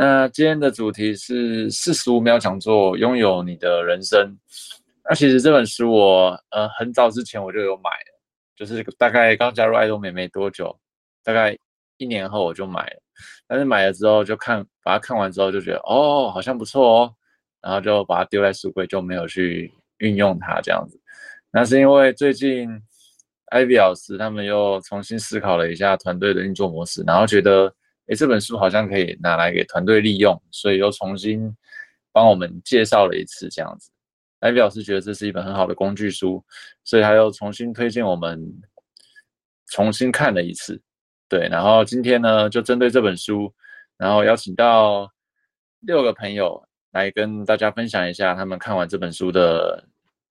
那今天的主题是四十五秒讲座，拥有你的人生。那其实这本书我呃很早之前我就有买了，就是大概刚加入爱多美没多久，大概一年后我就买了。但是买了之后就看，把它看完之后就觉得哦好像不错哦，然后就把它丢在书柜，就没有去运用它这样子。那是因为最近艾比老师他们又重新思考了一下团队的运作模式，然后觉得。诶，这本书好像可以拿来给团队利用，所以又重新帮我们介绍了一次这样子。艾比老师觉得这是一本很好的工具书，所以他又重新推荐我们重新看了一次。对，然后今天呢，就针对这本书，然后邀请到六个朋友来跟大家分享一下他们看完这本书的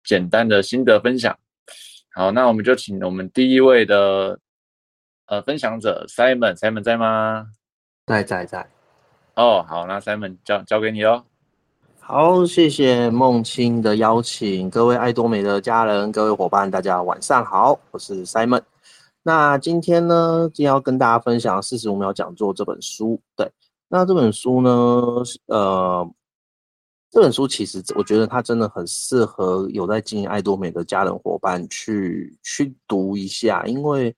简单的心得分享。好，那我们就请我们第一位的呃分享者 Simon，Simon 在吗？在在在，哦，好，那 Simon 交交给你喽。好，谢谢梦清的邀请，各位爱多美的家人，各位伙伴，大家晚上好，我是 Simon。那今天呢，今天要跟大家分享四十五秒讲座这本书。对，那这本书呢，呃，这本书其实我觉得它真的很适合有在经营爱多美的家人伙伴去去读一下，因为。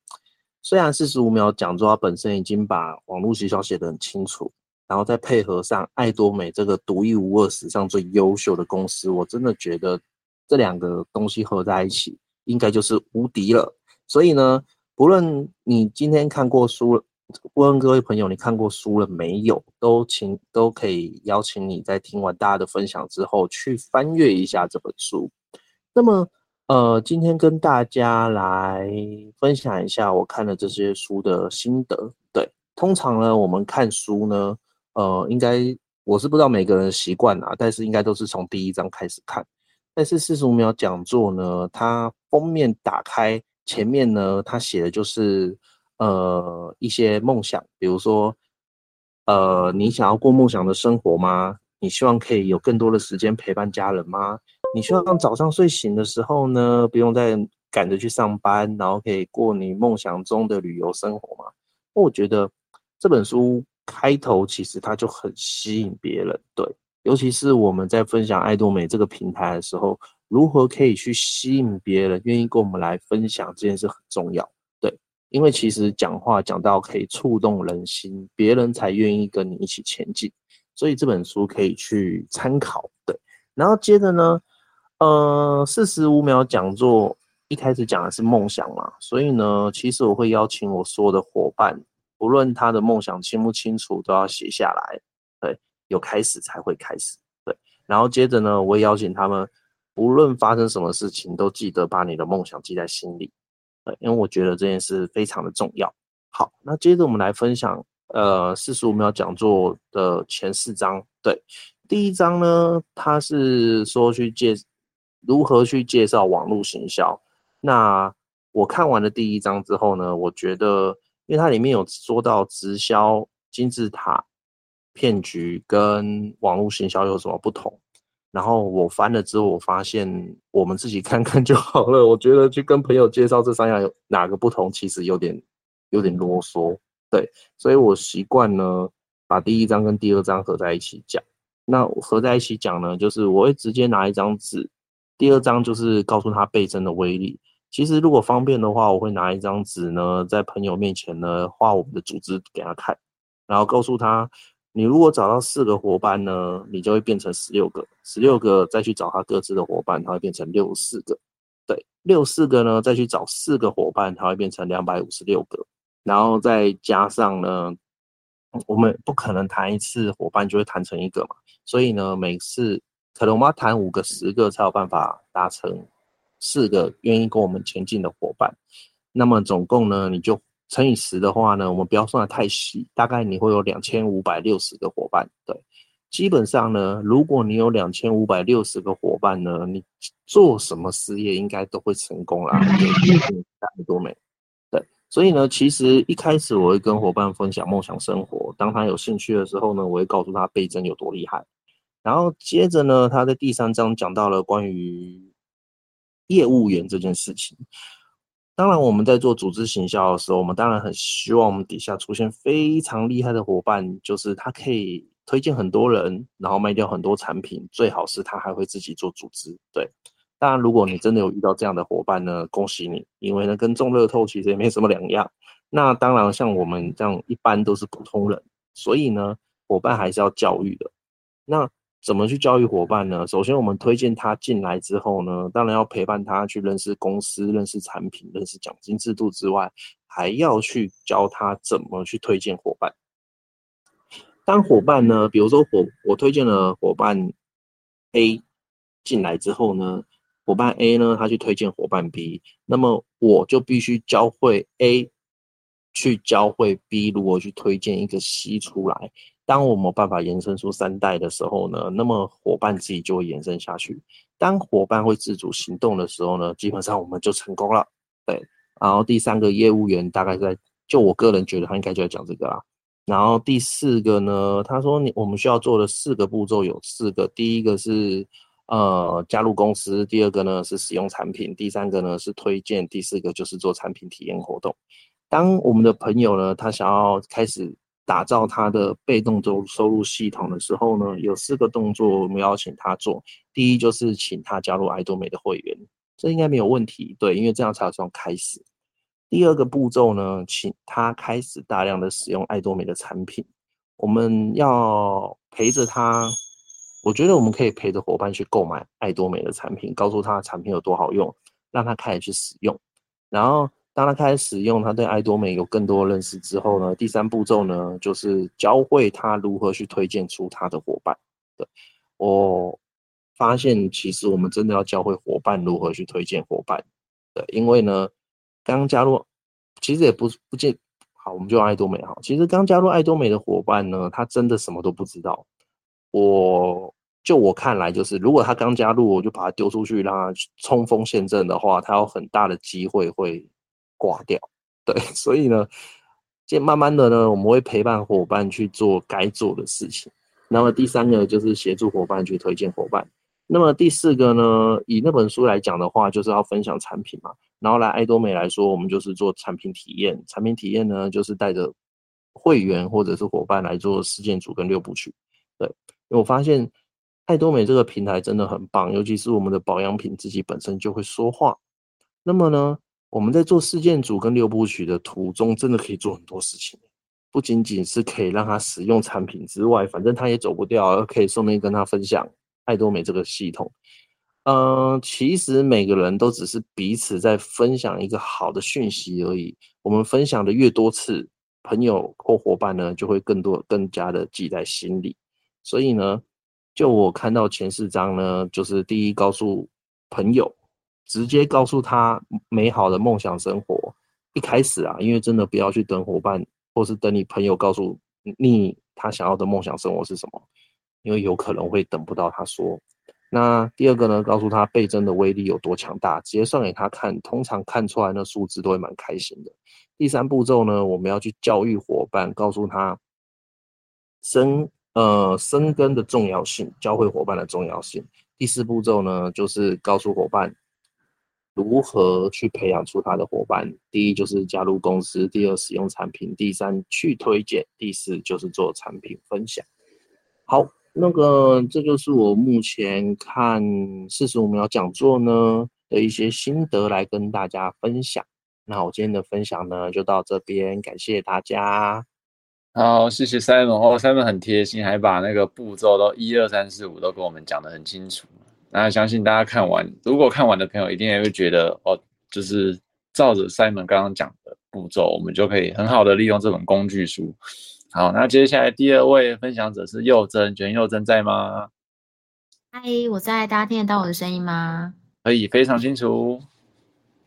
虽然四十五秒讲座它本身已经把网络行销写得很清楚，然后再配合上爱多美这个独一无二、史上最优秀的公司，我真的觉得这两个东西合在一起，应该就是无敌了。所以呢，不论你今天看过书，问问各位朋友你看过书了没有，都请都可以邀请你在听完大家的分享之后，去翻阅一下这本书。那么。呃，今天跟大家来分享一下我看了这些书的心得。对，通常呢，我们看书呢，呃，应该我是不知道每个人习惯啊，但是应该都是从第一章开始看。但是四十五秒讲座呢，它封面打开前面呢，它写的就是呃一些梦想，比如说呃，你想要过梦想的生活吗？你希望可以有更多的时间陪伴家人吗？你希望早上睡醒的时候呢，不用再赶着去上班，然后可以过你梦想中的旅游生活吗？我觉得这本书开头其实它就很吸引别人，对，尤其是我们在分享爱多美这个平台的时候，如何可以去吸引别人愿意跟我们来分享这件事很重要，对，因为其实讲话讲到可以触动人心，别人才愿意跟你一起前进，所以这本书可以去参考，对，然后接着呢。呃，四十五秒讲座一开始讲的是梦想嘛，所以呢，其实我会邀请我所有的伙伴，无论他的梦想清不清楚，都要写下来。对，有开始才会开始。对，然后接着呢，我会邀请他们，无论发生什么事情，都记得把你的梦想记在心里。对，因为我觉得这件事非常的重要。好，那接着我们来分享，呃，四十五秒讲座的前四章。对，第一章呢，它是说去借。如何去介绍网络行销？那我看完了第一章之后呢，我觉得，因为它里面有说到直销金字塔骗局跟网络行销有什么不同，然后我翻了之后，我发现我们自己看看就好了。我觉得去跟朋友介绍这三样有哪个不同，其实有点有点啰嗦。对，所以我习惯呢，把第一章跟第二章合在一起讲。那合在一起讲呢，就是我会直接拿一张纸。第二章就是告诉他倍增的威力。其实如果方便的话，我会拿一张纸呢，在朋友面前呢画我们的组织给他看，然后告诉他，你如果找到四个伙伴呢，你就会变成十六个，十六个再去找他各自的伙伴，他会变成六四个，对，六四个呢再去找四个伙伴，他会变成两百五十六个，然后再加上呢，我们不可能谈一次伙伴就会谈成一个嘛，所以呢每次。可能我们要谈五个、十个才有办法达成四个愿意跟我们前进的伙伴。那么总共呢，你就乘以十的话呢，我们不要算得太细，大概你会有两千五百六十个伙伴。对，基本上呢，如果你有两千五百六十个伙伴呢，你做什么事业应该都会成功啦。多美。对，所以呢，其实一开始我会跟伙伴分享梦想生活，当他有兴趣的时候呢，我会告诉他倍增有多厉害。然后接着呢，他在第三章讲到了关于业务员这件事情。当然，我们在做组织行销的时候，我们当然很希望我们底下出现非常厉害的伙伴，就是他可以推荐很多人，然后卖掉很多产品，最好是他还会自己做组织。对，当然如果你真的有遇到这样的伙伴呢，恭喜你，因为呢跟中乐透其实也没什么两样。那当然像我们这样一般都是普通人，所以呢伙伴还是要教育的。那怎么去教育伙伴呢？首先我们推荐他进来之后呢，当然要陪伴他去认识公司、认识产品、认识奖金制度之外，还要去教他怎么去推荐伙伴。当伙伴呢，比如说我我推荐了伙伴 A 进来之后呢，伙伴 A 呢他去推荐伙伴 B，那么我就必须教会 A 去教会 B 如何去推荐一个 C 出来。当我们有办法延伸出三代的时候呢，那么伙伴自己就会延伸下去。当伙伴会自主行动的时候呢，基本上我们就成功了。对，然后第三个业务员大概在，就我个人觉得他应该就要讲这个啦。然后第四个呢，他说你我们需要做的四个步骤有四个，第一个是呃加入公司，第二个呢是使用产品，第三个呢是推荐，第四个就是做产品体验活动。当我们的朋友呢，他想要开始打造他的被动收收入系统的时候呢，有四个动作我们要请他做。第一就是请他加入爱多美的会员，这应该没有问题，对，因为这样才算开始。第二个步骤呢，请他开始大量的使用爱多美的产品。我们要陪着他，我觉得我们可以陪着伙伴去购买爱多美的产品，告诉他产品有多好用，让他开始去使用。然后当他开始使用，他对爱多美有更多认识之后呢，第三步骤呢，就是教会他如何去推荐出他的伙伴。对，我发现其实我们真的要教会伙伴如何去推荐伙伴。对，因为呢。刚加入，其实也不不见好，我们就爱多美好。其实刚加入爱多美的伙伴呢，他真的什么都不知道。我就我看来，就是如果他刚加入，我就把他丢出去让他冲锋陷阵的话，他有很大的机会会挂掉。对，所以呢，渐慢慢的呢，我们会陪伴伙伴去做该做的事情。那么第三个就是协助伙伴去推荐伙伴。那么第四个呢，以那本书来讲的话，就是要分享产品嘛。然后来爱多美来说，我们就是做产品体验。产品体验呢，就是带着会员或者是伙伴来做事件组跟六部曲。对，因为我发现爱多美这个平台真的很棒，尤其是我们的保养品自己本身就会说话。那么呢，我们在做事件组跟六部曲的途中，真的可以做很多事情，不仅仅是可以让他使用产品之外，反正他也走不掉，可以顺便跟他分享爱多美这个系统。嗯，其实每个人都只是彼此在分享一个好的讯息而已。我们分享的越多次，朋友或伙伴呢，就会更多、更加的记在心里。所以呢，就我看到前四章呢，就是第一，告诉朋友，直接告诉他美好的梦想生活。一开始啊，因为真的不要去等伙伴，或是等你朋友告诉你他想要的梦想生活是什么，因为有可能会等不到他说。那第二个呢，告诉他倍增的威力有多强大，直接算给他看，通常看出来那数字都会蛮开心的。第三步骤呢，我们要去教育伙伴，告诉他生呃生根的重要性，教会伙伴的重要性。第四步骤呢，就是告诉伙伴如何去培养出他的伙伴。第一就是加入公司，第二使用产品，第三去推荐，第四就是做产品分享。好。那个，这就是我目前看四十五秒讲座呢的一些心得，来跟大家分享。那我今天的分享呢，就到这边，感谢大家。好，谢谢 Simon 哦，Simon 很贴心，还把那个步骤都一二三四五都跟我们讲得很清楚。那相信大家看完，如果看完的朋友，一定也会觉得哦，就是照着 Simon 刚刚讲的步骤，我们就可以很好的利用这本工具书。好，那接下来第二位分享者是佑真，觉得佑真在吗？嗨，我在，大家听得到我的声音吗？可以，非常清楚。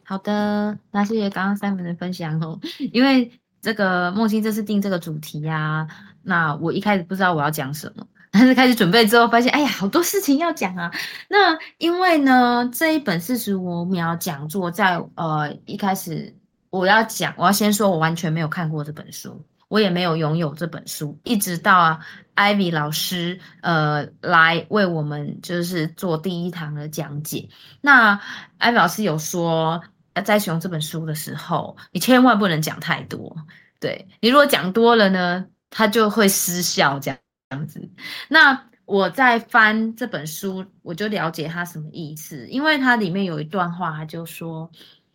好的，那谢谢刚刚三文的分享哦。因为这个梦欣这次定这个主题呀、啊，那我一开始不知道我要讲什么，但是开始准备之后发现，哎呀，好多事情要讲啊。那因为呢，这一本四十五秒讲座在呃一开始我要讲，我要先说我完全没有看过这本书。我也没有拥有这本书，一直到啊，Ivy 老师呃来为我们就是做第一堂的讲解。那 Ivy 老师有说，在使用这本书的时候，你千万不能讲太多。对，你如果讲多了呢，它就会失效这样样子。那我在翻这本书，我就了解它什么意思，因为它里面有一段话，他就说。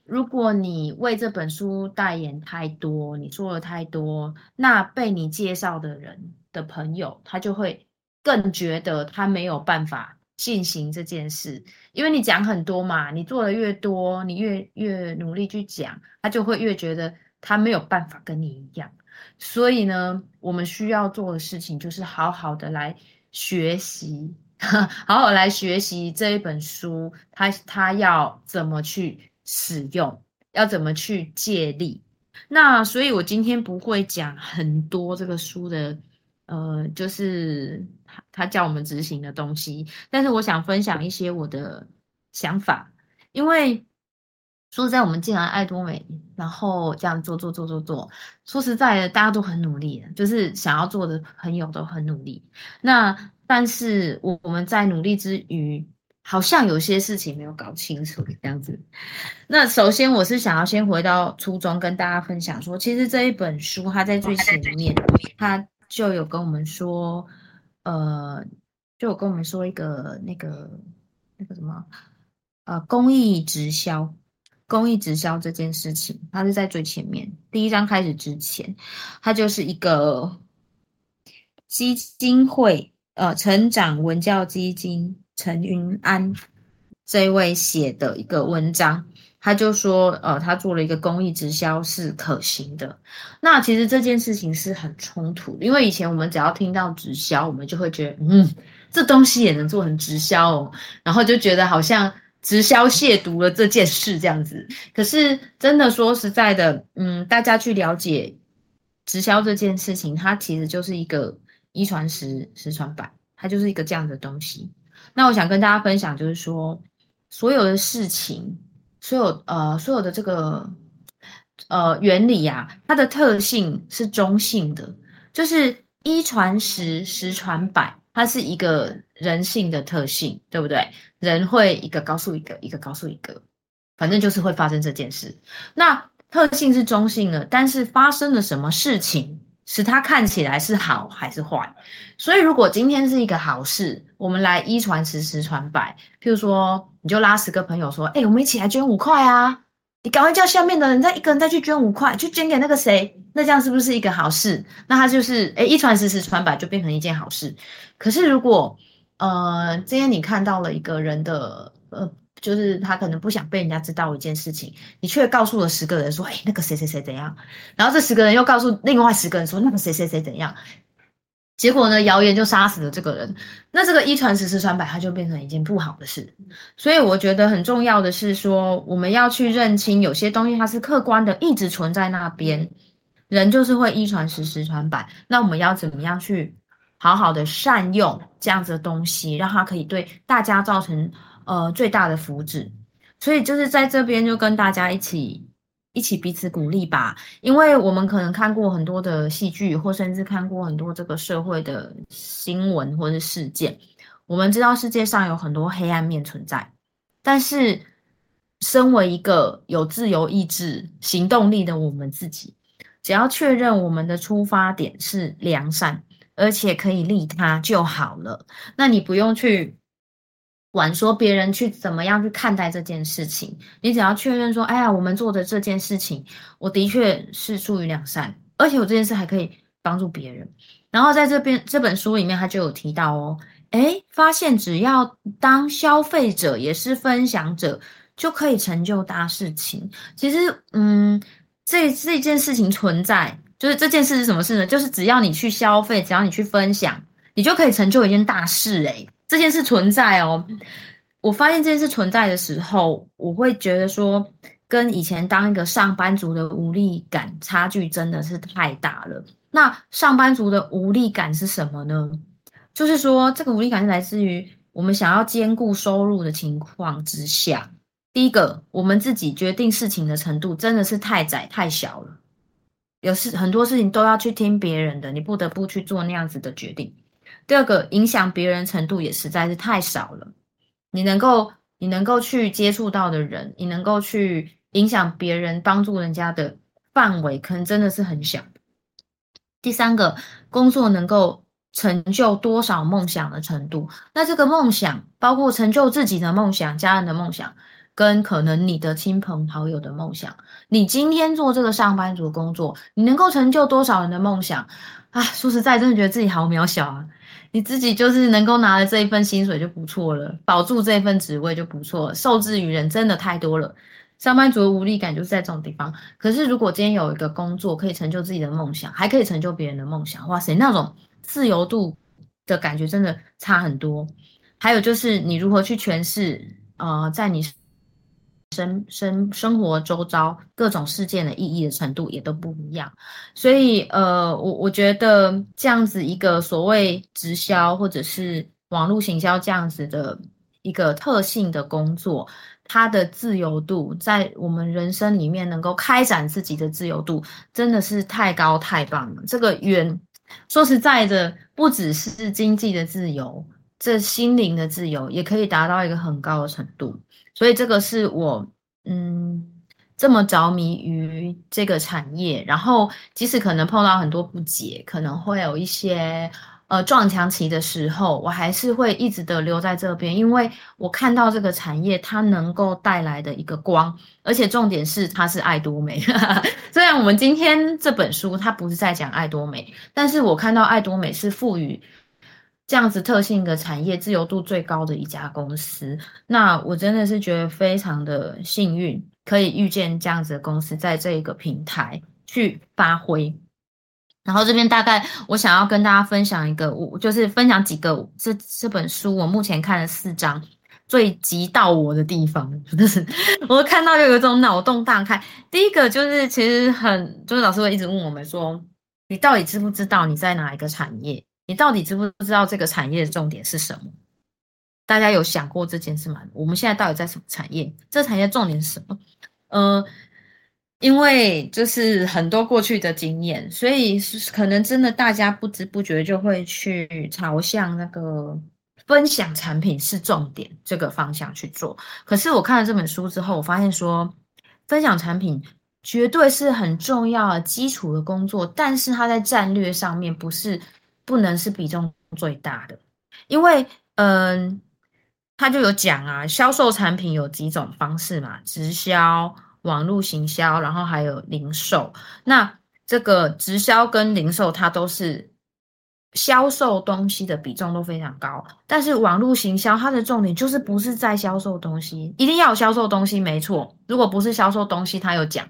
如果你为这本书代言太多，你做了太多，那被你介绍的人的朋友，他就会更觉得他没有办法进行这件事，因为你讲很多嘛，你做的越多，你越越努力去讲，他就会越觉得他没有办法跟你一样。所以呢，我们需要做的事情就是好好的来学习，好好来学习这一本书，他他要怎么去。使用要怎么去借力？那所以，我今天不会讲很多这个书的，呃，就是他他叫我们执行的东西。但是，我想分享一些我的想法，因为说实在，我们进来爱多美，然后这样做做做做做，说实在的，大家都很努力，就是想要做的朋友都很努力。那但是，我我们在努力之余。好像有些事情没有搞清楚这样子。那首先，我是想要先回到初衷，跟大家分享说，其实这一本书它在最前面，它就有跟我们说，呃，就有跟我们说一个那个那个什么，呃，公益直销，公益直销这件事情，它是在最前面第一章开始之前，它就是一个基金会，呃，成长文教基金。陈云安这一位写的一个文章，他就说，呃，他做了一个公益直销是可行的。那其实这件事情是很冲突的，因为以前我们只要听到直销，我们就会觉得，嗯，这东西也能做成直销哦，然后就觉得好像直销亵渎了这件事这样子。可是真的说实在的，嗯，大家去了解直销这件事情，它其实就是一个一传十，十传百，它就是一个这样的东西。那我想跟大家分享，就是说，所有的事情，所有呃，所有的这个呃原理呀、啊，它的特性是中性的，就是一传十，十传百，它是一个人性的特性，对不对？人会一个告诉一个，一个告诉一个，反正就是会发生这件事。那特性是中性的，但是发生了什么事情？使它看起来是好还是坏？所以如果今天是一个好事，我们来一传十，十传百。譬如说，你就拉十个朋友说：“哎、我们一起来捐五块啊！”你赶快叫下面的人再一个人再去捐五块，去捐给那个谁。那这样是不是一个好事？那它就是哎、一传十，十传百就变成一件好事。可是如果呃，今天你看到了一个人的呃。就是他可能不想被人家知道一件事情，你却告诉了十个人说：“哎，那个谁谁谁怎样？”然后这十个人又告诉另外十个人说：“那个谁谁谁怎样？”结果呢，谣言就杀死了这个人。那这个一传十，十传百，它就变成一件不好的事。所以我觉得很重要的是说，我们要去认清有些东西它是客观的，一直存在那边。人就是会一传十，十传百。那我们要怎么样去好好的善用这样子的东西，让它可以对大家造成。呃，最大的福祉，所以就是在这边就跟大家一起一起彼此鼓励吧，因为我们可能看过很多的戏剧，或甚至看过很多这个社会的新闻或是事件，我们知道世界上有很多黑暗面存在，但是身为一个有自由意志、行动力的我们自己，只要确认我们的出发点是良善，而且可以利他就好了，那你不用去。管说别人去怎么样去看待这件事情，你只要确认说，哎呀，我们做的这件事情，我的确是出于良善，而且我这件事还可以帮助别人。然后在这边这本书里面，他就有提到哦，哎，发现只要当消费者也是分享者，就可以成就大事情。其实，嗯，这这件事情存在，就是这件事是什么事呢？就是只要你去消费，只要你去分享，你就可以成就一件大事，诶这件事存在哦，我发现这件事存在的时候，我会觉得说，跟以前当一个上班族的无力感差距真的是太大了。那上班族的无力感是什么呢？就是说，这个无力感是来自于我们想要兼顾收入的情况之下，第一个，我们自己决定事情的程度真的是太窄太小了，有事很多事情都要去听别人的，你不得不去做那样子的决定。第二个，影响别人程度也实在是太少了。你能够你能够去接触到的人，你能够去影响别人、帮助人家的范围，可能真的是很小。第三个，工作能够成就多少梦想的程度。那这个梦想包括成就自己的梦想、家人的梦想，跟可能你的亲朋好友的梦想。你今天做这个上班族工作，你能够成就多少人的梦想啊？说实在，真的觉得自己好渺小啊！你自己就是能够拿了这一份薪水就不错了，保住这份职位就不错了，受制于人真的太多了。上班族的无力感就是在这种地方。可是如果今天有一个工作可以成就自己的梦想，还可以成就别人的梦想，哇塞，那种自由度的感觉真的差很多。还有就是你如何去诠释，呃，在你生生生活周遭各种事件的意义的程度也都不一样。所以，呃，我我觉得这样子一个所谓直销或者是网络行销这样子的一个特性的工作。它的自由度在我们人生里面能够开展自己的自由度，真的是太高太棒了。这个远说实在的，不只是经济的自由，这心灵的自由也可以达到一个很高的程度。所以这个是我嗯这么着迷于这个产业，然后即使可能碰到很多不解，可能会有一些。呃，撞墙期的时候，我还是会一直的留在这边，因为我看到这个产业它能够带来的一个光，而且重点是它是爱多美。虽然我们今天这本书它不是在讲爱多美，但是我看到爱多美是赋予这样子特性的产业自由度最高的一家公司，那我真的是觉得非常的幸运，可以遇见这样子的公司，在这一个平台去发挥。然后这边大概我想要跟大家分享一个，我就是分享几个这这本书我目前看了四章最击到我的地方，就是我看到就有一种脑洞大开。第一个就是其实很，就是老师会一直问我们说，你到底知不知道你在哪一个产业？你到底知不知道这个产业的重点是什么？大家有想过这件事吗？我们现在到底在什么产业？这产业重点是什么？呃。因为就是很多过去的经验，所以可能真的大家不知不觉就会去朝向那个分享产品是重点这个方向去做。可是我看了这本书之后，我发现说分享产品绝对是很重要的基础的工作，但是它在战略上面不是不能是比重最大的，因为嗯，他就有讲啊，销售产品有几种方式嘛，直销。网络行销，然后还有零售。那这个直销跟零售，它都是销售东西的比重都非常高。但是网络行销，它的重点就是不是在销售东西，一定要有销售东西，没错。如果不是销售东西，它有讲，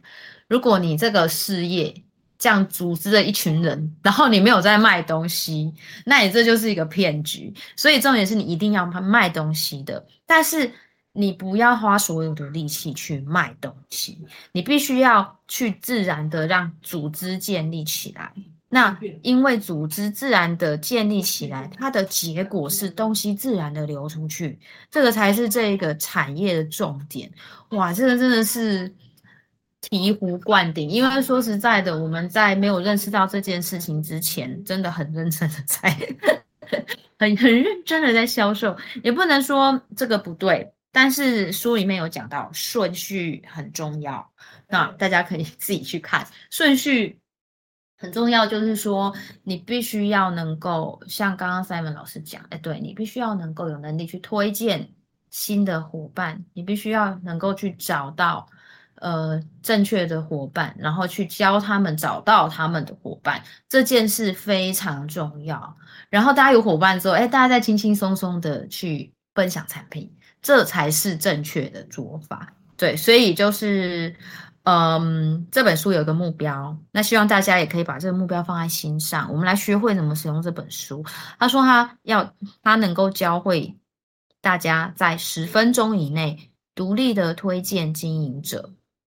如果你这个事业这样组织了一群人，然后你没有在卖东西，那你这就是一个骗局。所以重点是你一定要卖东西的，但是。你不要花所有的力气去卖东西，你必须要去自然的让组织建立起来。那因为组织自然的建立起来，它的结果是东西自然的流出去，这个才是这个产业的重点。哇，这个真的是醍醐灌顶。因为说实在的，我们在没有认识到这件事情之前，真的很认真的在很很认真的在销售，也不能说这个不对。但是书里面有讲到顺序很重要，那大家可以自己去看。顺序很重要，就是说你必须要能够像刚刚 Simon 老师讲，哎，对，你必须要能够有能力去推荐新的伙伴，你必须要能够去找到呃正确的伙伴，然后去教他们找到他们的伙伴，这件事非常重要。然后大家有伙伴之后，哎，大家再轻轻松松的去分享产品。这才是正确的做法，对，所以就是，嗯，这本书有个目标，那希望大家也可以把这个目标放在心上。我们来学会怎么使用这本书。他说他要他能够教会大家在十分钟以内独立的推荐经营者，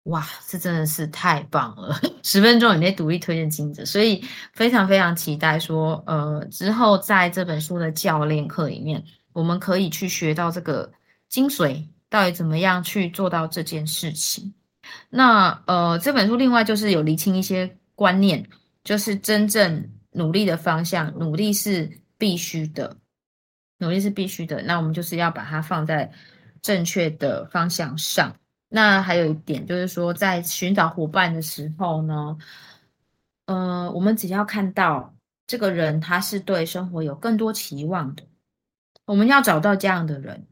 哇，这真的是太棒了！十分钟以内独立推荐金子，所以非常非常期待说，呃，之后在这本书的教练课里面，我们可以去学到这个。精髓到底怎么样去做到这件事情？那呃，这本书另外就是有厘清一些观念，就是真正努力的方向，努力是必须的，努力是必须的。那我们就是要把它放在正确的方向上。那还有一点就是说，在寻找伙伴的时候呢，呃，我们只要看到这个人他是对生活有更多期望的。我们要找到这样的人。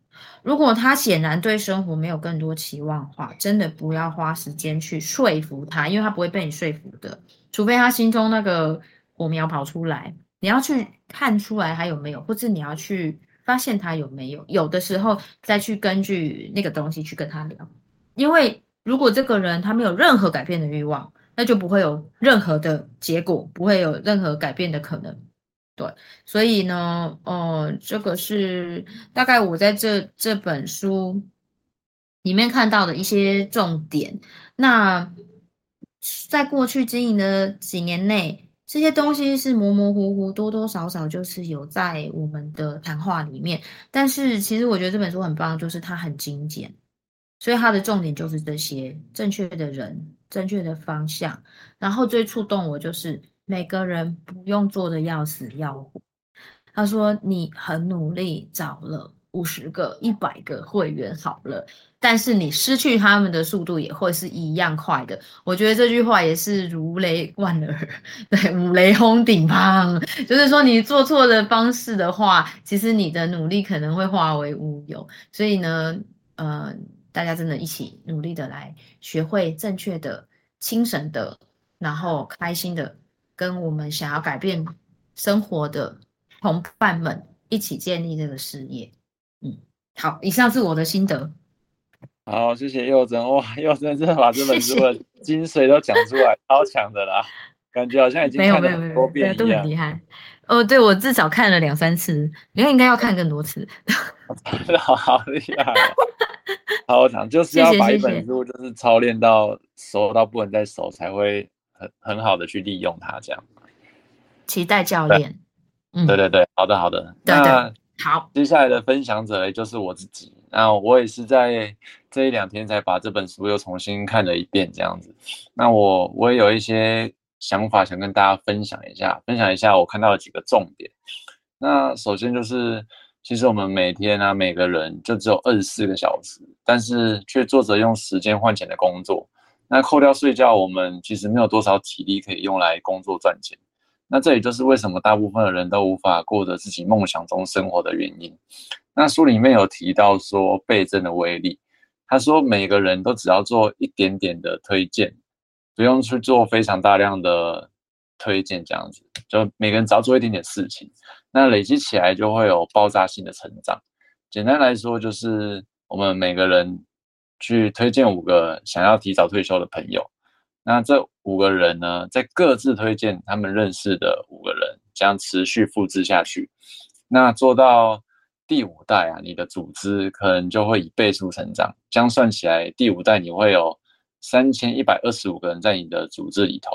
如果他显然对生活没有更多期望的话，真的不要花时间去说服他，因为他不会被你说服的。除非他心中那个火苗跑出来，你要去看出来他有没有，或者你要去发现他有没有。有的时候再去根据那个东西去跟他聊。因为如果这个人他没有任何改变的欲望，那就不会有任何的结果，不会有任何改变的可能。对，所以呢，呃，这个是大概我在这这本书里面看到的一些重点。那在过去经营的几年内，这些东西是模模糊糊、多多少少就是有在我们的谈话里面。但是，其实我觉得这本书很棒，就是它很精简，所以它的重点就是这些正确的人、正确的方向。然后最触动我就是。每个人不用做的要死要活。他说：“你很努力找了五十个、一百个会员好了，但是你失去他们的速度也会是一样快的。”我觉得这句话也是如雷贯耳，对，五雷轰顶砰。就是说，你做错的方式的话，其实你的努力可能会化为乌有。所以呢，呃，大家真的一起努力的来学会正确的、精神的，然后开心的。跟我们想要改变生活的同伴们一起建立这个事业。嗯，好，以上是我的心得。好，谢谢柚珍。哇，柚珍真的把这本书的精髓都讲出来，超强的啦！感觉好像已经看了很多遍一样，没有没有没有，都很厉害。哦，对，我至少看了两三次，你应该要看更多次。好好厉害，超强，就是要把一本书就是操练到熟到不能再熟才会。很很好的去利用它，这样。期待教练。对，嗯，对对对，好的好的。对对那好，接下来的分享者就是我自己。那我也是在这一两天才把这本书又重新看了一遍，这样子。那我我也有一些想法想跟大家分享一下，分享一下我看到的几个重点。那首先就是，其实我们每天啊，每个人就只有二十四个小时，但是却做着用时间换钱的工作。那扣掉睡觉，我们其实没有多少体力可以用来工作赚钱。那这也就是为什么大部分的人都无法过着自己梦想中生活的原因。那书里面有提到说倍增的威力，他说每个人都只要做一点点的推荐，不用去做非常大量的推荐，这样子，就每个人只要做一点点事情，那累积起来就会有爆炸性的成长。简单来说，就是我们每个人。去推荐五个想要提早退休的朋友，那这五个人呢，在各自推荐他们认识的五个人，将持续复制下去。那做到第五代啊，你的组织可能就会以倍数成长。这样算起来，第五代你会有三千一百二十五个人在你的组织里头。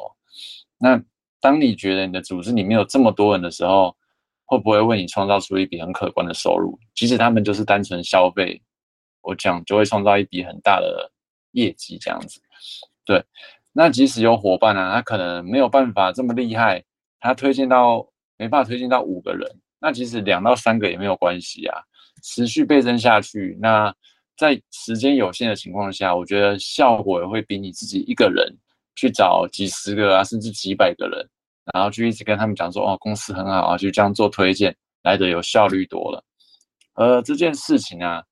那当你觉得你的组织里面有这么多人的时候，会不会为你创造出一笔很可观的收入？即使他们就是单纯消费。我讲就会创造一笔很大的业绩，这样子。对，那即使有伙伴啊，他可能没有办法这么厉害，他推荐到没办法推荐到五个人，那即使两到三个也没有关系啊，持续倍增下去。那在时间有限的情况下，我觉得效果也会比你自己一个人去找几十个啊，甚至几百个人，然后去一直跟他们讲说哦，公司很好啊，就这样做推荐来的有效率多了。而这件事情啊。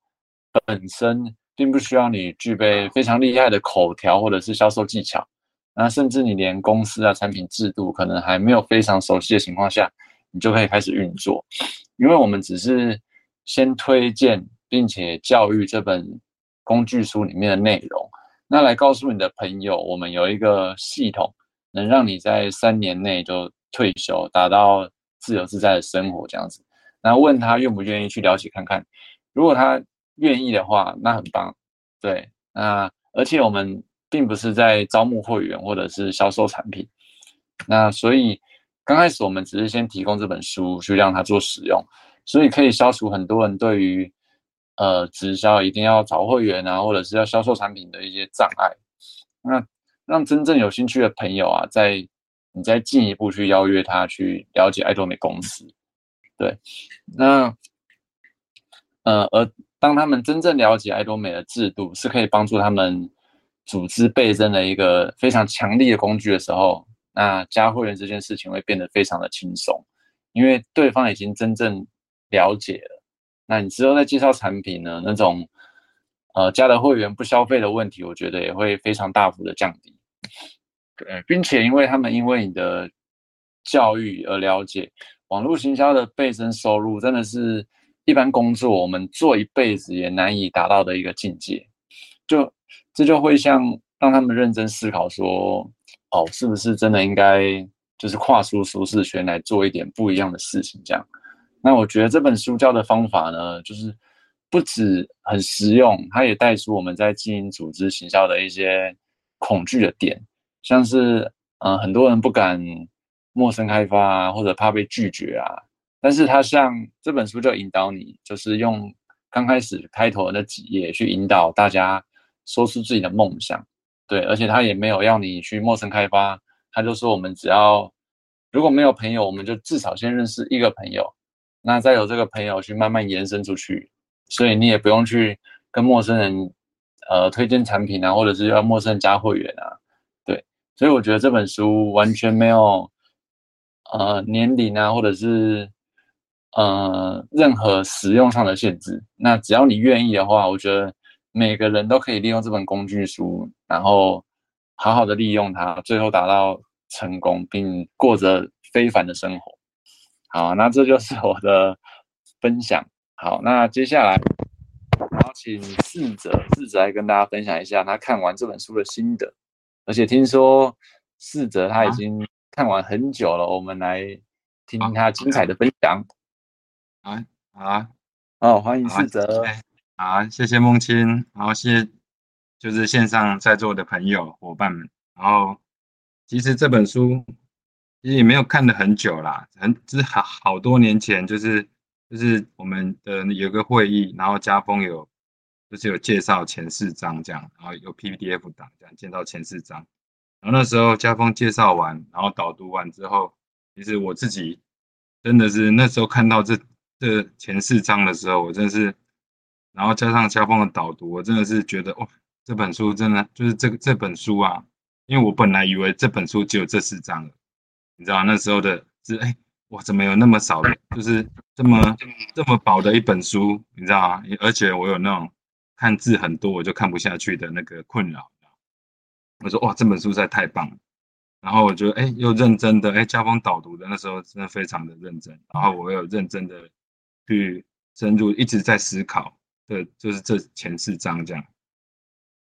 本身并不需要你具备非常厉害的口条或者是销售技巧，那甚至你连公司啊、产品制度可能还没有非常熟悉的情况下，你就可以开始运作。因为我们只是先推荐并且教育这本工具书里面的内容，那来告诉你的朋友，我们有一个系统能让你在三年内就退休，达到自由自在的生活这样子。然后问他愿不愿意去了解看看，如果他。愿意的话，那很棒。对，那而且我们并不是在招募会员或者是销售产品，那所以刚开始我们只是先提供这本书去让他做使用，所以可以消除很多人对于呃直销一定要找会员啊，或者是要销售产品的一些障碍。那让真正有兴趣的朋友啊，在你再进一步去邀约他去了解爱多美公司。对，那呃而。当他们真正了解爱多美的制度是可以帮助他们组织倍增的一个非常强力的工具的时候，那加会员这件事情会变得非常的轻松，因为对方已经真正了解了。那你之后再介绍产品呢，那种呃加了会员不消费的问题，我觉得也会非常大幅的降低。对，并且因为他们因为你的教育而了解网络行销的倍增收入，真的是一般工作我们做一辈子也难以达到的一个境界。就这就会像让他们认真思考说，哦，是不是真的应该就是跨出舒适圈来做一点不一样的事情？这样，那我觉得这本书教的方法呢，就是不止很实用，它也带出我们在经营组织行销的一些恐惧的点。像是，嗯、呃，很多人不敢陌生开发啊，或者怕被拒绝啊。但是他像这本书就引导你，就是用刚开始开头的那几页去引导大家说出自己的梦想。对，而且他也没有要你去陌生开发，他就说我们只要如果没有朋友，我们就至少先认识一个朋友，那再有这个朋友去慢慢延伸出去。所以你也不用去跟陌生人呃推荐产品啊，或者是要陌生人加会员啊。对所以我觉得这本书完全没有，呃，年龄啊，或者是呃任何使用上的限制。那只要你愿意的话，我觉得每个人都可以利用这本工具书，然后好好的利用它，最后达到成功，并过着非凡的生活。好，那这就是我的分享。好，那接下来我要请侍者，侍者来跟大家分享一下他看完这本书的心得。而且听说侍者他已经看完很久了，啊、我们来听听他精彩的分享。啊啊，哦，欢迎四者。好，谢谢梦清，然后谢谢就是线上在座的朋友伙伴们。然后其实这本书其实也没有看了很久啦，很是好好多年前，就是就是我们的有个会议，然后家峰有。就是有介绍前四章这样，然后有 PDF 档这样介绍前四章，然后那时候家峰介绍完，然后导读完之后，其实我自己真的是那时候看到这这前四章的时候，我真的是，然后加上家峰的导读，我真的是觉得哇，这本书真的就是这个这本书啊，因为我本来以为这本书只有这四章了，你知道那时候的是哎，哇怎么有那么少的，就是这么这么薄的一本书，你知道吗？而且我有那种。看字很多我就看不下去的那个困扰，我说哇，这本书实在太棒了，然后我觉得哎，又认真的哎，家风导读的那时候真的非常的认真，然后我有认真的去深入，一直在思考的，就是这前四章这样，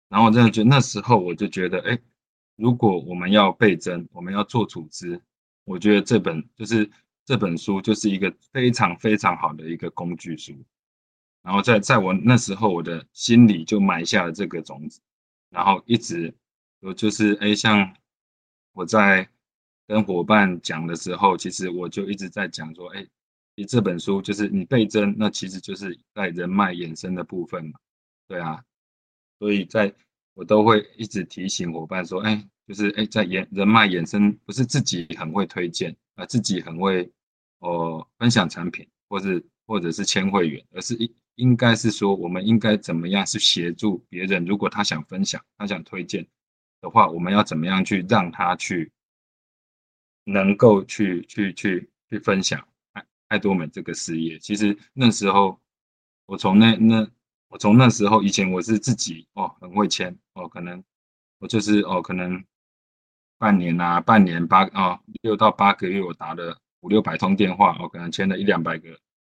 然后我真的觉得那时候我就觉得哎，如果我们要倍增，我们要做组织，我觉得这本就是这本书就是一个非常非常好的一个工具书。然后在在我那时候，我的心里就埋下了这个种子，然后一直我就是哎，像我在跟伙伴讲的时候，其实我就一直在讲说，哎，你这本书就是你倍增，那其实就是在人脉衍生的部分嘛，对啊，所以在我都会一直提醒伙伴说，哎，就是哎，在人人脉衍生，不是自己很会推荐，啊，自己很会哦分享产品，或是或者是签会员，而是应。应该是说，我们应该怎么样去协助别人？如果他想分享，他想推荐的话，我们要怎么样去让他去能够去去去去分享爱爱多美这个事业？其实那时候，我从那那我从那时候以前我是自己哦很会签哦，可能我就是哦可能半年啊半年八哦六到八个月我打了五六百通电话，我、可能签了一两百个。